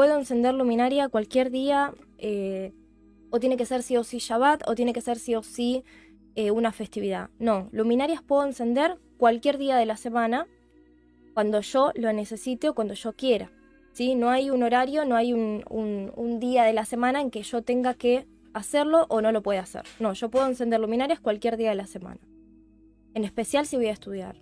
puedo encender luminaria cualquier día, eh, o tiene que ser sí o sí Shabbat, o tiene que ser sí o sí eh, una festividad. No, luminarias puedo encender cualquier día de la semana, cuando yo lo necesite o cuando yo quiera. ¿sí? No hay un horario, no hay un, un día de la semana en que yo tenga que hacerlo o no lo pueda hacer. No, yo puedo encender luminarias cualquier día de la semana. En especial si voy a estudiar.